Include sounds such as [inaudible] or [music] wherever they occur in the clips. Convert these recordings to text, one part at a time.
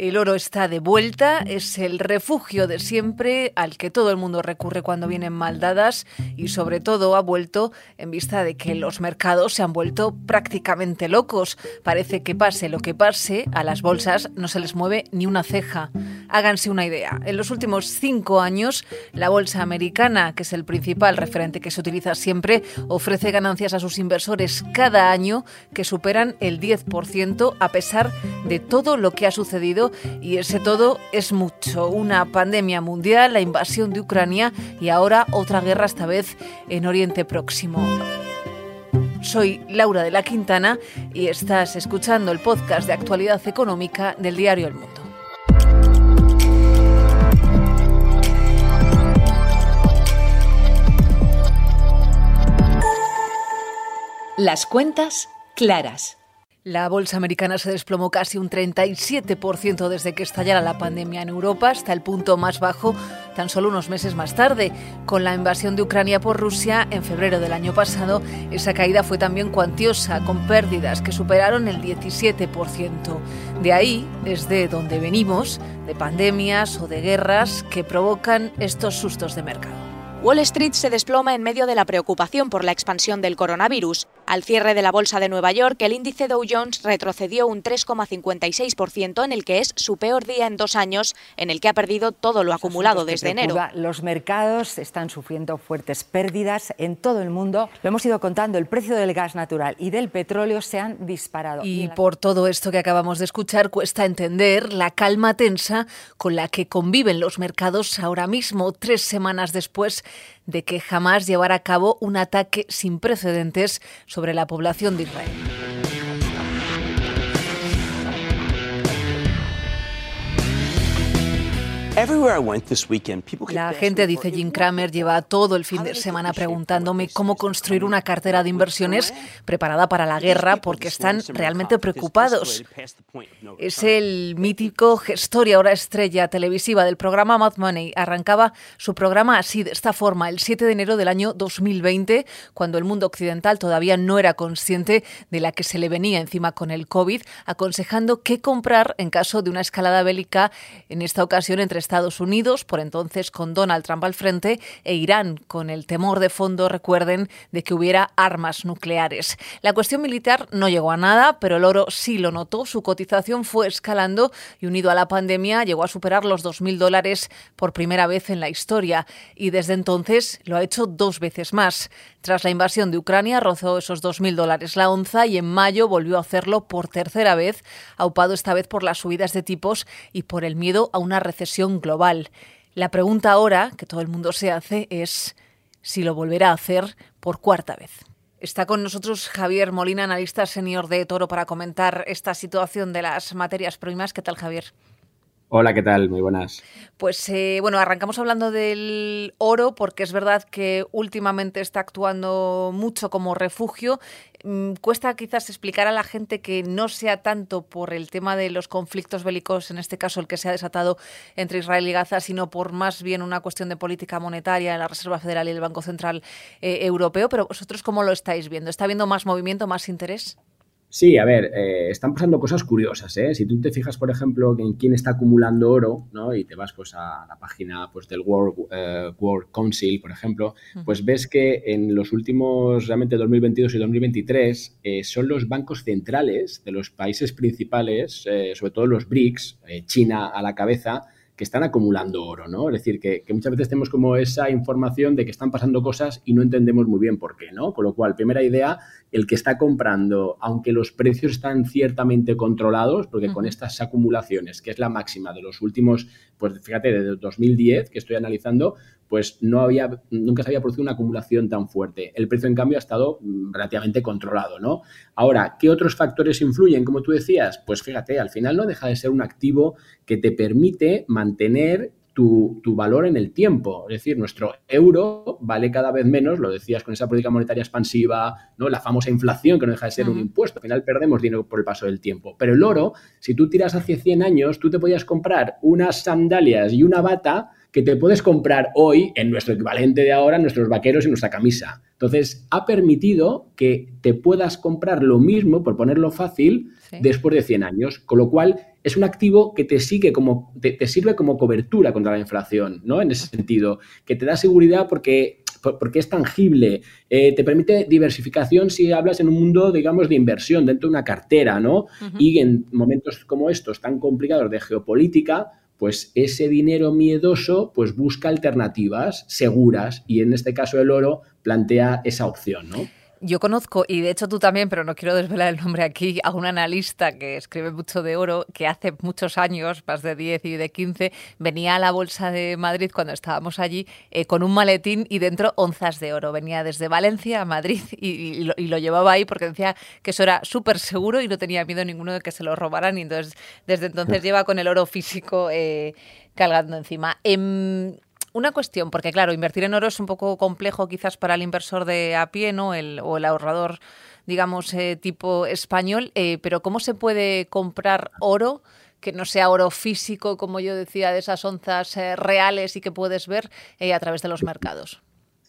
El oro está de vuelta, es el refugio de siempre al que todo el mundo recurre cuando vienen maldadas y sobre todo ha vuelto en vista de que los mercados se han vuelto prácticamente locos. Parece que pase lo que pase, a las bolsas no se les mueve ni una ceja. Háganse una idea. En los últimos cinco años, la bolsa americana, que es el principal referente que se utiliza siempre, ofrece ganancias a sus inversores cada año que superan el 10% a pesar de todo lo que ha sucedido y ese todo es mucho. Una pandemia mundial, la invasión de Ucrania y ahora otra guerra esta vez en Oriente Próximo. Soy Laura de la Quintana y estás escuchando el podcast de actualidad económica del diario El Mundo. Las cuentas claras. La bolsa americana se desplomó casi un 37% desde que estallara la pandemia en Europa, hasta el punto más bajo tan solo unos meses más tarde. Con la invasión de Ucrania por Rusia en febrero del año pasado, esa caída fue también cuantiosa, con pérdidas que superaron el 17%. De ahí es de donde venimos, de pandemias o de guerras que provocan estos sustos de mercado. Wall Street se desploma en medio de la preocupación por la expansión del coronavirus. Al cierre de la bolsa de Nueva York, el índice Dow Jones retrocedió un 3,56% en el que es su peor día en dos años, en el que ha perdido todo lo acumulado desde enero. Los mercados están sufriendo fuertes pérdidas en todo el mundo. Lo hemos ido contando, el precio del gas natural y del petróleo se han disparado. Y por todo esto que acabamos de escuchar, cuesta entender la calma tensa con la que conviven los mercados ahora mismo, tres semanas después de que jamás llevara a cabo un ataque sin precedentes sobre la población de Israel. La gente, dice Jim Cramer, lleva todo el fin de semana preguntándome cómo construir una cartera de inversiones preparada para la guerra porque están realmente preocupados. Es el mítico gestor y ahora estrella televisiva del programa Mad Money. Arrancaba su programa así, de esta forma, el 7 de enero del año 2020, cuando el mundo occidental todavía no era consciente de la que se le venía encima con el COVID, aconsejando qué comprar en caso de una escalada bélica, en esta ocasión entre Estados Unidos, por entonces con Donald Trump al frente, e Irán, con el temor de fondo, recuerden, de que hubiera armas nucleares. La cuestión militar no llegó a nada, pero el oro sí lo notó. Su cotización fue escalando y unido a la pandemia llegó a superar los 2.000 dólares por primera vez en la historia. Y desde entonces lo ha hecho dos veces más. Tras la invasión de Ucrania rozó esos 2.000 dólares la onza y en mayo volvió a hacerlo por tercera vez, aupado esta vez por las subidas de tipos y por el miedo a una recesión global. La pregunta ahora que todo el mundo se hace es si lo volverá a hacer por cuarta vez. Está con nosotros Javier Molina, analista senior de Toro, para comentar esta situación de las materias primas. ¿Qué tal, Javier? Hola, ¿qué tal? Muy buenas. Pues eh, bueno, arrancamos hablando del oro porque es verdad que últimamente está actuando mucho como refugio. Mm, cuesta quizás explicar a la gente que no sea tanto por el tema de los conflictos bélicos, en este caso el que se ha desatado entre Israel y Gaza, sino por más bien una cuestión de política monetaria en la Reserva Federal y el Banco Central eh, Europeo. Pero vosotros, ¿cómo lo estáis viendo? ¿Está habiendo más movimiento, más interés? Sí, a ver, eh, están pasando cosas curiosas, ¿eh? Si tú te fijas, por ejemplo, en quién está acumulando oro, ¿no? Y te vas pues a la página pues, del World, eh, World Council, por ejemplo, pues ves que en los últimos, realmente 2022 y 2023, eh, son los bancos centrales de los países principales, sobre todo los BRICS, China a la cabeza, que están acumulando oro, ¿no? Es decir, que, muchas veces tenemos como esa información de que están pasando cosas y no entendemos muy bien por qué, ¿no? Con lo cual, primera idea, el que está comprando, aunque los precios están ciertamente controlados, porque con estas acumulaciones, que es la máxima de los últimos, pues fíjate, desde 2010 que estoy analizando, pues no había, nunca se había producido una acumulación tan fuerte. El precio, en cambio, ha estado mm, relativamente controlado, ¿no? Ahora, ¿qué otros factores influyen, como tú decías? Pues fíjate, al final no deja de ser un activo que te permite mantener tu, valor en el tiempo. Es decir, nuestro euro vale cada vez menos, lo decías con esa política monetaria expansiva, ¿no? La famosa inflación, que no deja de ser un impuesto. Al final perdemos dinero por el paso del tiempo. Pero el oro, si tú tiras hace 100 años, tú te podías comprar unas sandalias y una bata que te puedes comprar hoy en nuestro equivalente de ahora, nuestros vaqueros y nuestra camisa. Entonces, ha permitido que te puedas comprar lo mismo, por ponerlo fácil, después de 100 años, con lo cual es un activo que te sigue como te, sirve como cobertura contra la inflación, ¿no? En ese sentido, que te da seguridad porque porque es tangible, eh, te permite diversificación si hablas en un mundo, digamos, de inversión dentro de una cartera, ¿no? Y en momentos como estos tan complicados de geopolítica, pues ese dinero miedoso pues busca alternativas seguras y en este caso el oro plantea esa opción, ¿no? Yo conozco, y de hecho tú también, pero no quiero desvelar el nombre aquí, a un analista que escribe mucho de oro, que hace muchos años, más de 10 y de 15, venía a la Bolsa de Madrid cuando estábamos allí eh, con un maletín y dentro onzas de oro. Venía desde Valencia a Madrid y, lo, llevaba ahí porque decía que eso era súper seguro y no tenía miedo ninguno de que se lo robaran. Y entonces, desde entonces lleva con el oro físico eh, cargando encima. Em, una cuestión, porque claro, invertir en oro es un poco complejo quizás para el inversor de a pie, ¿no? El, o el ahorrador, digamos, eh, tipo español, eh, pero ¿cómo se puede comprar oro? que no sea oro físico, como yo decía, de esas onzas eh, reales y que puedes ver a través de los mercados.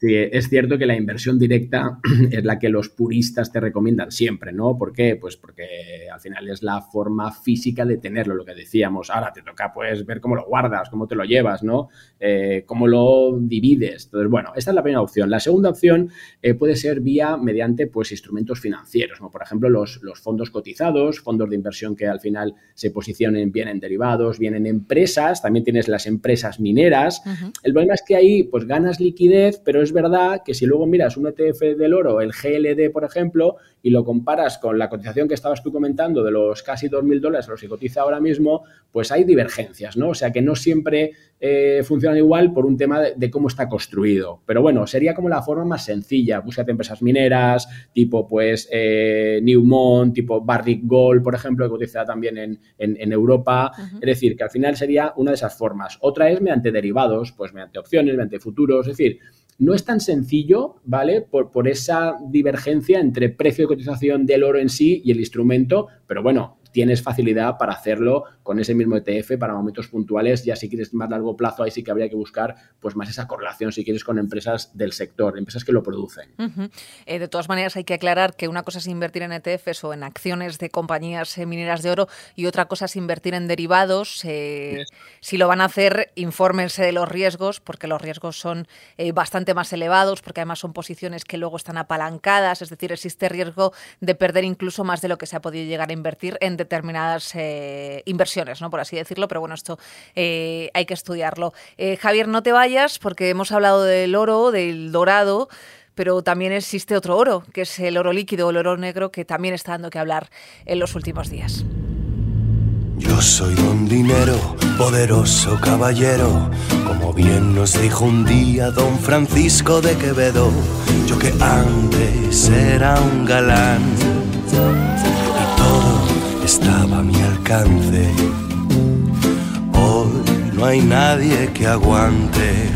Sí, es cierto que la inversión directa [clears throat] es la que los puristas te recomiendan siempre, ¿no? ¿Por qué? Pues porque al final es la forma física de tenerlo, lo que decíamos. Ahora te toca pues ver cómo lo guardas, cómo te lo llevas, ¿no? Eh, cómo lo divides. Entonces, bueno, esta es la primera opción. La segunda opción eh, puede ser vía mediante pues instrumentos financieros, como por ejemplo los, los, fondos cotizados, fondos de inversión que al final se posicionen bien en derivados, bien en empresas, también tienes las empresas mineras. El problema es que ahí pues ganas liquidez, pero es verdad que si luego miras un ETF del oro, el GLD, por ejemplo, y lo comparas con la cotización que estabas tú comentando de los casi 2.000 dólares a los que cotiza ahora mismo, pues hay divergencias, ¿no? O sea que no siempre eh, funcionan igual por un tema de, cómo está construido. Pero bueno, sería como la forma más sencilla. Búscate empresas mineras, tipo pues eh, Newmont, tipo Barrick Gold, por ejemplo, que cotiza también en, Europa. Es decir, que al final sería una de esas formas. Otra es mediante derivados, pues mediante opciones, mediante futuros. Es decir, no es tan sencillo, ¿vale? Por, esa divergencia entre precio de cotización del oro en sí y el instrumento, pero bueno, tienes facilidad para hacerlo con ese mismo ETF para momentos puntuales. Ya si quieres más largo plazo, ahí sí que habría que buscar pues más esa correlación, si quieres, con empresas del sector, empresas que lo producen. Eh, de todas maneras, hay que aclarar que una cosa es invertir en ETFs o en acciones de compañías eh, mineras de oro y otra cosa es invertir en derivados. Eh, si lo van a hacer, infórmense de los riesgos, porque los riesgos son bastante más elevados, porque además son posiciones que luego están apalancadas, es decir, existe riesgo de perder incluso más de lo que se ha podido llegar a invertir en determinadas eh, inversiones, ¿no? por así decirlo, pero bueno, esto eh, hay que estudiarlo. Eh, Javier, no te vayas porque hemos hablado del oro, del dorado, pero también existe otro oro, que es el oro líquido, el oro negro, que también está dando que hablar en los últimos días. Yo soy don dinero, poderoso caballero, como bien nos dijo un día don Francisco de Quevedo, yo que antes era un galán estaba a mi alcance. Hoy no hay nadie que aguante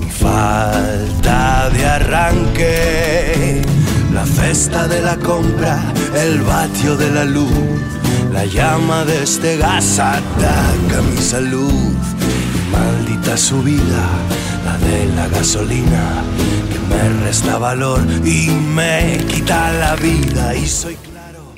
mi falta de arranque. La cesta de la compra, el vatio de la luz, la llama de este gas ataca mi salud. Maldita subida, la de la gasolina, que me resta valor y me quita la vida y soy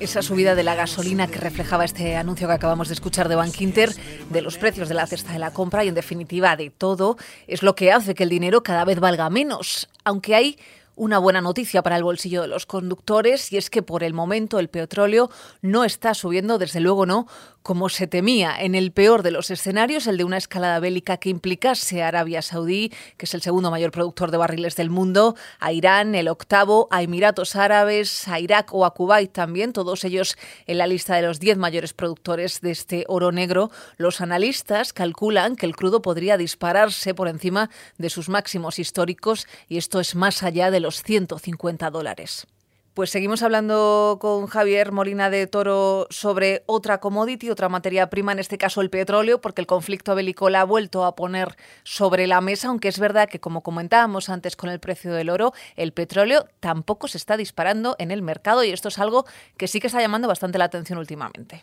esa subida de la gasolina que reflejaba este anuncio que acabamos de escuchar de Bank Inter, de los precios de la cesta de la compra y en definitiva de todo, es lo que hace que el dinero cada vez valga menos, aunque hay una buena noticia para el bolsillo de los conductores y es que por el momento el petróleo no está subiendo, desde luego no, como se temía, en el peor de los escenarios, el de una escalada bélica que implicase a Arabia Saudí, que es el segundo mayor productor de barriles del mundo, a Irán, el octavo, a Emiratos Árabes, a Irak o a Kuwait también, todos ellos en la lista de los diez mayores productores de este oro negro. Los analistas calculan que el crudo podría dispararse por encima de sus máximos históricos y esto es más allá de los 150 dólares. Pues seguimos hablando con Javier Molina de Toro sobre otra commodity, otra materia prima, en este caso el petróleo, porque el conflicto bélico la ha vuelto a poner sobre la mesa, aunque es verdad que, como comentábamos antes con el precio del oro, el petróleo tampoco se está disparando en el mercado y esto es algo que sí que está llamando bastante la atención últimamente.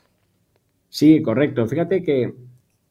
Sí, correcto. Fíjate que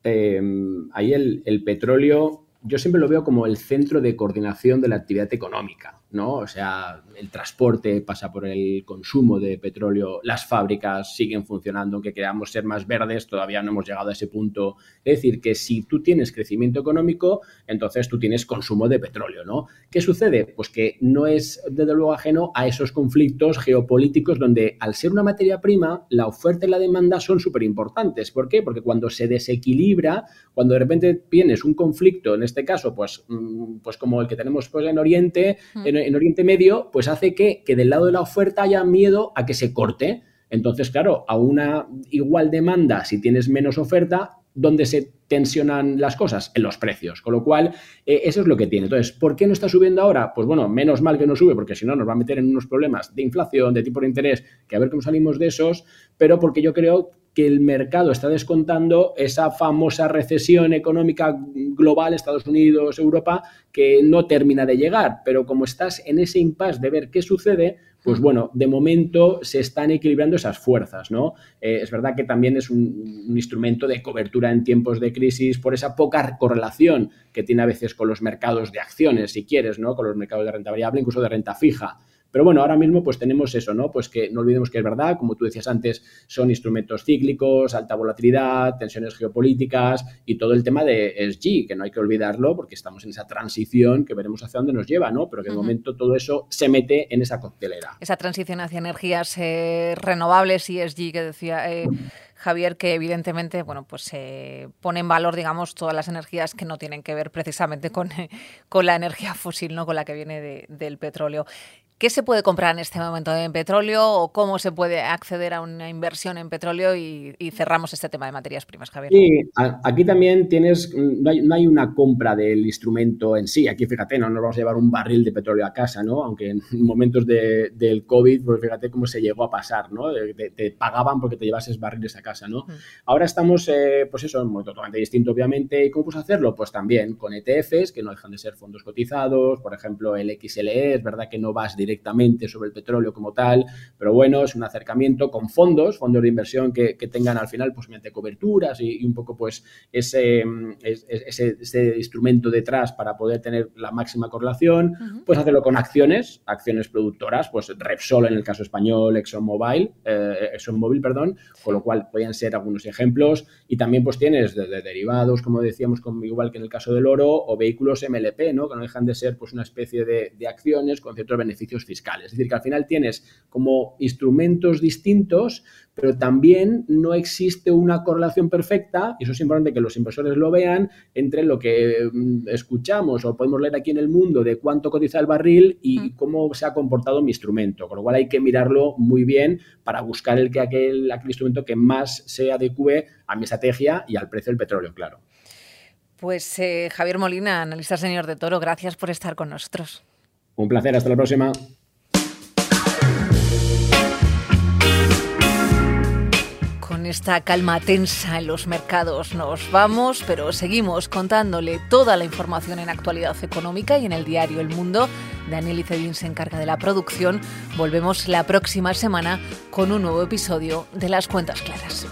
em, ahí el petróleo yo siempre lo veo como el centro de coordinación de la actividad económica, ¿no? O sea, el transporte pasa por el consumo de petróleo, las fábricas siguen funcionando, aunque queramos ser más verdes, todavía no hemos llegado a ese punto. Es decir, que si tú tienes crecimiento económico, entonces tú tienes consumo de petróleo, ¿no? ¿Qué sucede? Pues que no es, desde luego, ajeno a esos conflictos geopolíticos donde, al ser una materia prima, la oferta y la demanda son súper importantes. ¿Por qué? Porque cuando se desequilibra, cuando de repente tienes un conflicto, en este caso, pues, mm, pues como el que tenemos pues, en Oriente, en, en Oriente Medio, pues hace que, que del lado de la oferta haya miedo a que se corte. Entonces, claro, a una igual demanda, si tienes menos oferta, ¿dónde se tensionan las cosas? En los precios. Con lo cual, eh, eso es lo que tiene. Entonces, ¿por qué no está subiendo ahora? Pues bueno, menos mal que no sube, porque si no nos va a meter en unos problemas de inflación, de tipo de interés, que a ver cómo salimos de esos, pero porque yo creo que el mercado está descontando esa famosa recesión económica global, Estados Unidos, Europa, que no termina de llegar. Pero como estás en ese impasse de ver qué sucede, pues bueno, de momento se están equilibrando esas fuerzas, ¿no? Eh, es verdad que también es un, un, instrumento de cobertura en tiempos de crisis por esa poca correlación que tiene a veces con los mercados de acciones, si quieres, ¿no? Con los mercados de renta variable, incluso de renta fija. Pero bueno, ahora mismo pues tenemos eso, ¿no? Pues que no olvidemos que es verdad, como tú decías antes, son instrumentos cíclicos, alta volatilidad, tensiones geopolíticas y todo el tema de ESG, que no hay que olvidarlo porque estamos en esa transición que veremos hacia dónde nos lleva, ¿no? Pero que de uh -huh. momento todo eso se mete en esa coctelera. Esa transición hacia energías eh, renovables y ESG que decía... Eh... Javier, que evidentemente, bueno, pues se eh, pone en valor, digamos, todas las energías que no tienen que ver precisamente con, con la energía fósil, ¿no? Con la que viene de, del petróleo. ¿Qué se puede comprar en este momento en petróleo o cómo se puede acceder a una inversión en petróleo? Y, y cerramos este tema de materias primas, Javier. Sí, aquí también tienes, no hay, no hay, una compra del instrumento en sí. Aquí, fíjate, no nos vamos a llevar un barril de petróleo a casa, ¿no? Aunque en [laughs] momentos de, del COVID, pues fíjate cómo se llegó a pasar, ¿no? Te, te pagaban porque te llevases barriles a casa, ¿no? Mm. Ahora estamos, eh, pues eso, muy totalmente distinto, obviamente. ¿Y cómo puedes hacerlo? Pues también con ETFs, que no dejan de ser fondos cotizados, por ejemplo, el XLE, es verdad que no vas directamente sobre el petróleo como tal, pero bueno, es un acercamiento con fondos, fondos de inversión que, que tengan al final pues mediante coberturas y, y un poco pues ese, ese, ese, instrumento detrás para poder tener la máxima correlación, uh -huh. puedes hacerlo con acciones, acciones productoras, pues Repsol en el caso español, ExxonMobil, eh, ExxonMobil, perdón, con lo cual podrían ser algunos ejemplos y también pues tienes desde de derivados, como decíamos, como igual que en el caso del oro, o vehículos MLP, ¿no? que no dejan de ser pues una especie de, de acciones con ciertos beneficios fiscales. Es decir, que al final tienes como instrumentos distintos, pero también no existe una correlación perfecta, y eso es importante que los inversores lo vean, entre lo que mm, escuchamos o podemos leer aquí en el mundo de cuánto cotiza el barril y cómo se ha comportado mi instrumento. Con lo cual hay que mirarlo muy bien para buscar el que aquel, aquel instrumento que más se adecue a mi estrategia y al precio del petróleo, claro. Pues eh, Javier Molina, analista señor de Toro, gracias por estar con nosotros. Un placer, hasta la próxima. esta calma tensa en los mercados nos vamos, pero seguimos contándole toda la información en actualidad económica y en el diario El Mundo. Daniel Icedín se encarga de la producción. Volvemos la próxima semana con un nuevo episodio de Las Cuentas Claras.